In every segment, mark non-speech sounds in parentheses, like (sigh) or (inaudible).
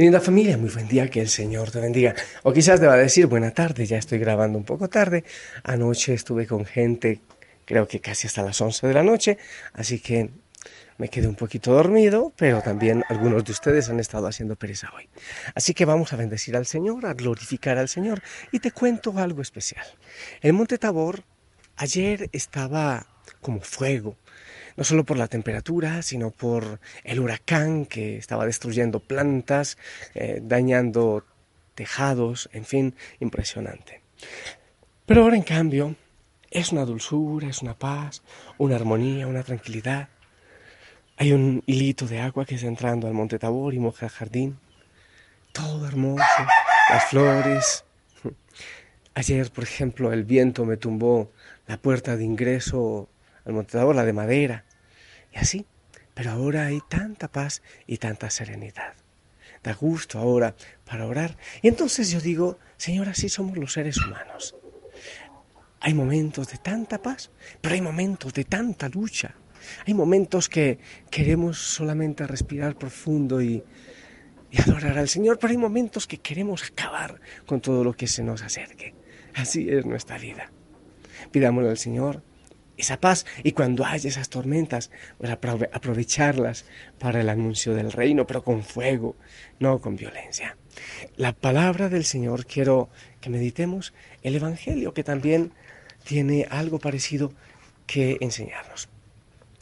Linda familia, muy buen día, que el Señor te bendiga. O quizás deba decir buena tarde, ya estoy grabando un poco tarde. Anoche estuve con gente, creo que casi hasta las 11 de la noche, así que me quedé un poquito dormido, pero también algunos de ustedes han estado haciendo pereza hoy. Así que vamos a bendecir al Señor, a glorificar al Señor. Y te cuento algo especial. El Monte Tabor ayer estaba como fuego, no solo por la temperatura, sino por el huracán que estaba destruyendo plantas, eh, dañando tejados, en fin, impresionante. Pero ahora en cambio es una dulzura, es una paz, una armonía, una tranquilidad. Hay un hilito de agua que está entrando al Monte Tabor y moja el jardín. Todo hermoso, las flores. (laughs) Ayer, por ejemplo, el viento me tumbó la puerta de ingreso Tabor, la de madera. Y así, pero ahora hay tanta paz y tanta serenidad. Da gusto ahora para orar. Y entonces yo digo, Señor, así somos los seres humanos. Hay momentos de tanta paz, pero hay momentos de tanta lucha. Hay momentos que queremos solamente respirar profundo y, y adorar al Señor, pero hay momentos que queremos acabar con todo lo que se nos acerque. Así es nuestra vida. Pidámosle al Señor esa paz y cuando haya esas tormentas, pues aprovecharlas para el anuncio del reino, pero con fuego, no con violencia. La palabra del Señor quiero que meditemos el Evangelio, que también tiene algo parecido que enseñarnos.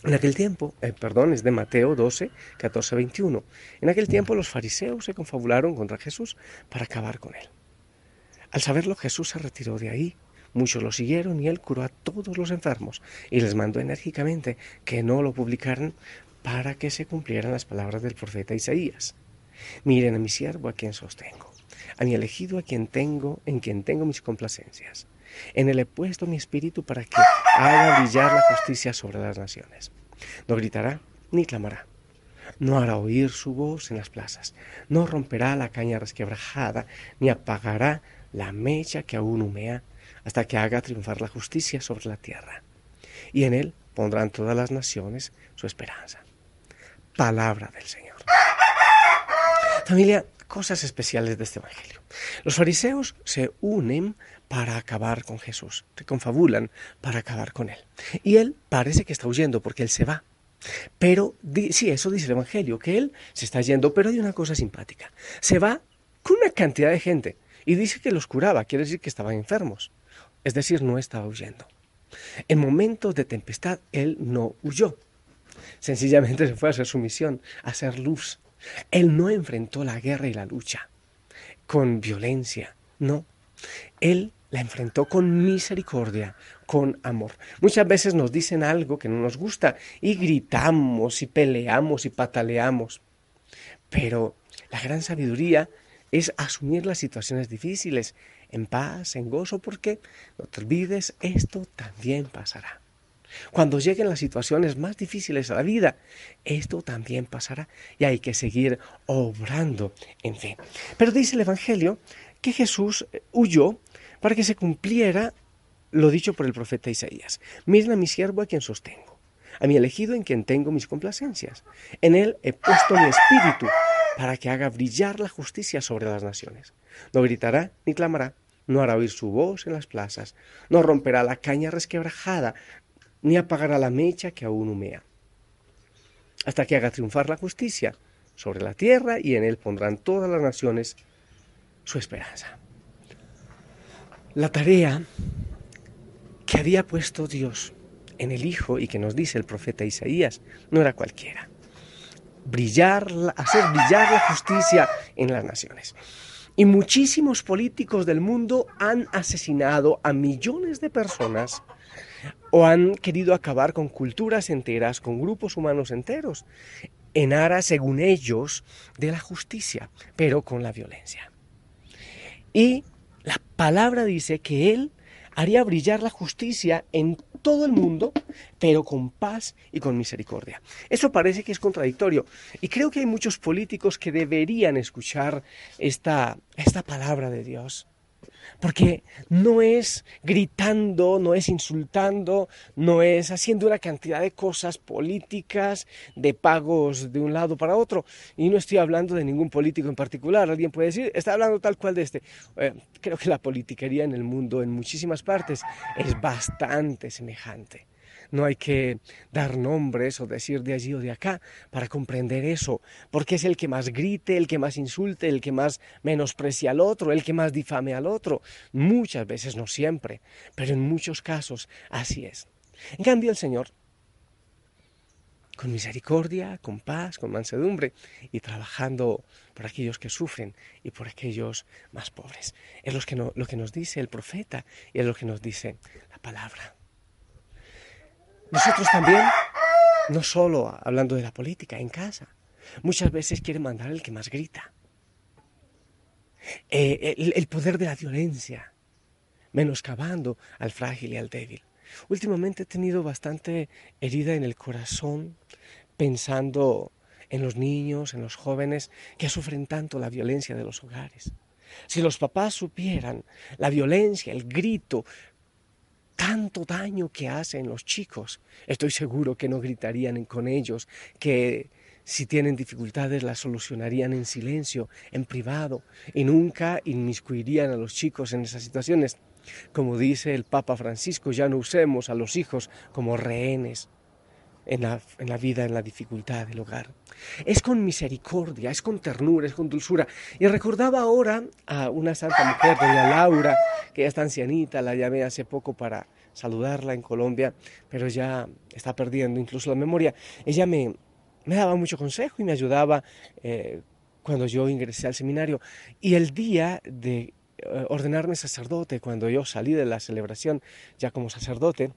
En aquel tiempo, eh, perdón, es de Mateo 12, 14, 21. En aquel tiempo los fariseos se confabularon contra Jesús para acabar con él. Al saberlo, Jesús se retiró de ahí Muchos lo siguieron y él curó a todos los enfermos y les mandó enérgicamente que no lo publicaran para que se cumplieran las palabras del profeta Isaías. Miren a mi siervo a quien sostengo, a mi elegido a quien tengo, en quien tengo mis complacencias. En él he puesto mi espíritu para que haga brillar la justicia sobre las naciones. No gritará ni clamará. No hará oír su voz en las plazas. No romperá la caña resquebrajada, ni apagará la mecha que aún humea hasta que haga triunfar la justicia sobre la tierra. Y en él pondrán todas las naciones su esperanza. Palabra del Señor. Familia, cosas especiales de este Evangelio. Los fariseos se unen para acabar con Jesús, se confabulan para acabar con él. Y él parece que está huyendo porque él se va. Pero sí, eso dice el Evangelio, que él se está yendo, pero hay una cosa simpática. Se va con una cantidad de gente y dice que los curaba, quiere decir que estaban enfermos es decir, no estaba huyendo. En momentos de tempestad él no huyó, sencillamente se fue a hacer su misión, a hacer luz. Él no enfrentó la guerra y la lucha con violencia, no. Él la enfrentó con misericordia, con amor. Muchas veces nos dicen algo que no nos gusta y gritamos y peleamos y pataleamos. Pero la gran sabiduría es asumir las situaciones difíciles en paz, en gozo, porque no te olvides, esto también pasará. Cuando lleguen las situaciones más difíciles a la vida, esto también pasará y hay que seguir obrando en fe. Pero dice el Evangelio que Jesús eh, huyó para que se cumpliera lo dicho por el profeta Isaías. Miren a mi siervo a quien sostengo, a mi elegido en quien tengo mis complacencias. En él he puesto mi espíritu para que haga brillar la justicia sobre las naciones. No gritará ni clamará, no hará oír su voz en las plazas, no romperá la caña resquebrajada, ni apagará la mecha que aún humea, hasta que haga triunfar la justicia sobre la tierra y en él pondrán todas las naciones su esperanza. La tarea que había puesto Dios en el Hijo y que nos dice el profeta Isaías no era cualquiera brillar, hacer brillar la justicia en las naciones. Y muchísimos políticos del mundo han asesinado a millones de personas o han querido acabar con culturas enteras, con grupos humanos enteros. en aras, según ellos, de la justicia, pero con la violencia. Y la palabra dice que Él haría brillar la justicia en todo el mundo, pero con paz y con misericordia. Eso parece que es contradictorio. Y creo que hay muchos políticos que deberían escuchar esta, esta palabra de Dios. Porque no es gritando, no es insultando, no es haciendo una cantidad de cosas políticas, de pagos de un lado para otro. Y no estoy hablando de ningún político en particular. Alguien puede decir, está hablando tal cual de este. Eh, creo que la politiquería en el mundo, en muchísimas partes, es bastante semejante. No hay que dar nombres o decir de allí o de acá para comprender eso, porque es el que más grite, el que más insulte, el que más menosprecia al otro, el que más difame al otro. Muchas veces, no siempre, pero en muchos casos así es. En cambio, el Señor, con misericordia, con paz, con mansedumbre y trabajando por aquellos que sufren y por aquellos más pobres. Es lo que, lo que nos dice el profeta y es lo que nos dice la palabra. Nosotros también, no solo hablando de la política, en casa, muchas veces quiere mandar el que más grita. Eh, el, poder de la violencia, menoscabando al frágil y al débil. Últimamente he tenido bastante herida en el corazón pensando en los niños, en los jóvenes que sufren tanto la violencia de los hogares. Si los papás supieran la violencia, el grito, tanto daño que hacen los chicos. Estoy seguro que no gritarían con ellos, que si tienen dificultades las solucionarían en silencio, en privado, y nunca inmiscuirían a los chicos en esas situaciones. Como dice el Papa Francisco, ya no usemos a los hijos como rehenes en la, vida, en la dificultad del hogar. Es con misericordia, es con ternura, es con dulzura. Y recordaba ahora a una santa mujer, doña Laura, que ya está ancianita, la llamé hace poco para saludarla en Colombia, pero ya está perdiendo incluso la memoria. Ella me, me daba mucho consejo y me ayudaba eh, cuando yo ingresé al seminario. Y el día de eh, ordenarme sacerdote, cuando yo salí de la celebración ya como sacerdote,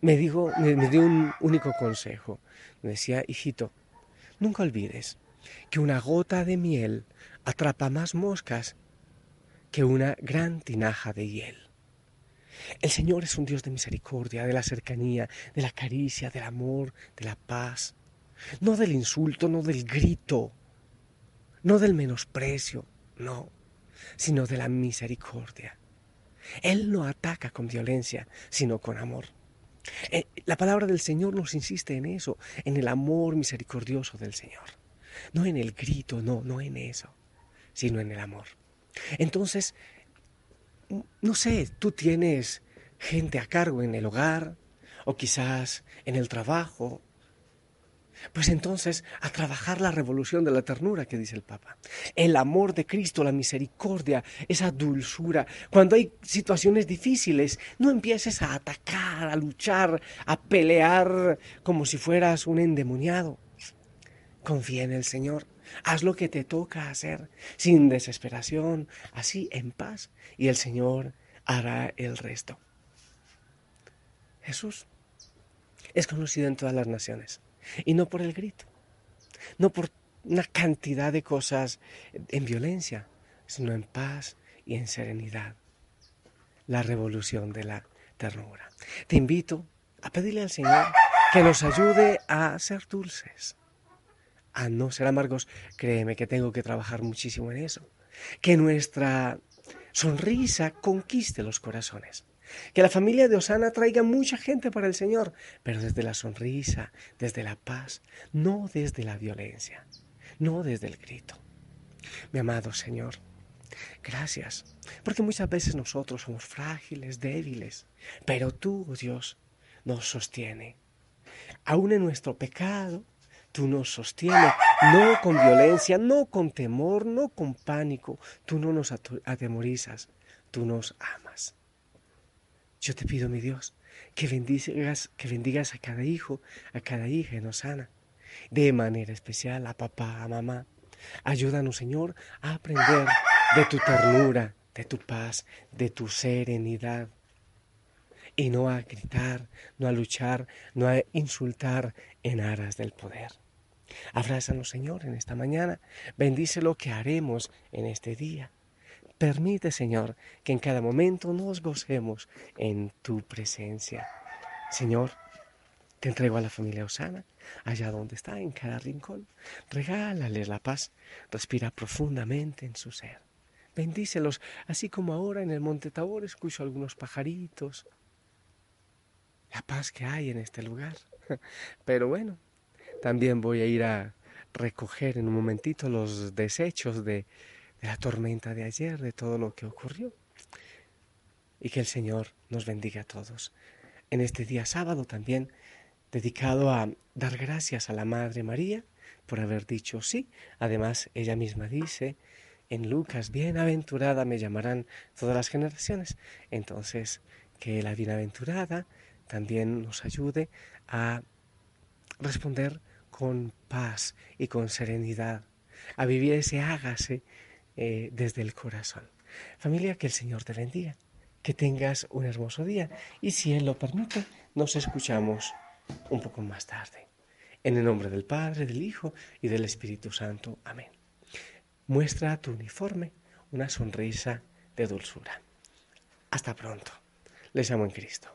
me, dijo, me, dio un único consejo. Me decía, hijito, nunca olvides que una gota de miel atrapa más moscas que una gran tinaja de hiel. El Señor es un Dios de misericordia, de la cercanía, de la caricia, del amor, de la paz. No del insulto, no del grito, no del menosprecio, no, sino de la misericordia. Él no ataca con violencia, sino con amor. Eh, la palabra del Señor nos insiste en eso, en el amor misericordioso del Señor. No en el grito, no, no en eso, sino en el amor. Entonces, no sé, tú tienes gente a cargo en el hogar o quizás en el trabajo. Pues entonces a trabajar la revolución de la ternura que dice el Papa. El amor de Cristo, la misericordia, esa dulzura. Cuando hay situaciones difíciles, no empieces a atacar, a luchar, a pelear como si fueras un endemoniado. Confía en el Señor. Haz lo que te toca hacer sin desesperación, así en paz, y el Señor hará el resto. Jesús es conocido en todas las naciones, y no por el grito, no por una cantidad de cosas en violencia, sino en paz y en serenidad. La revolución de la ternura. Te invito a pedirle al Señor que nos ayude a ser dulces, a no ser amargos, créeme que tengo que trabajar muchísimo en eso. Que nuestra sonrisa conquiste los corazones. Que la familia de Osana traiga mucha gente para el Señor, pero desde la sonrisa, desde la paz, no desde la violencia, no desde el grito. Mi amado Señor, gracias, porque muchas veces nosotros somos frágiles, débiles, pero tú, oh Dios, nos sostiene. Aún en nuestro pecado, Tú nos sostienes, no con violencia, no con temor, no con pánico. Tú no nos atemorizas, tú nos amas. Yo te pido, mi Dios, que bendigas, que bendigas a cada hijo, a cada hija en Osana, de manera especial a papá, a mamá. Ayúdanos, Señor, a aprender de tu ternura, de tu paz, de tu serenidad. Y no a gritar, no a luchar, no a insultar en aras del poder. Abrázanos, Señor, en esta mañana. Bendice lo que haremos en este día. Permite, Señor, que en cada momento nos gocemos en tu presencia. Señor, te entrego a la familia Osana, allá donde está, en cada rincón. Regálales la paz. Respira profundamente en su ser. Bendícelos, así como ahora en el Monte Tabor escucho algunos pajaritos. La paz que hay en este lugar. (laughs) Pero bueno, también voy a ir a recoger en un momentito los desechos de, de la tormenta de ayer, de todo lo que ocurrió. Y que el Señor nos bendiga a todos. En este día sábado también dedicado a dar gracias a la Madre María por haber dicho sí. Además, ella misma dice en Lucas, bienaventurada me llamarán todas las generaciones. Entonces, que la bienaventurada también nos ayude a responder con paz y con serenidad, a vivir ese hágase eh, desde el corazón. Familia, que el Señor te bendiga, que tengas un hermoso día y si Él lo permite, nos escuchamos un poco más tarde. En el nombre del Padre, del Hijo y del Espíritu Santo. Amén. Muestra tu uniforme una sonrisa de dulzura. Hasta pronto. Les amo en Cristo.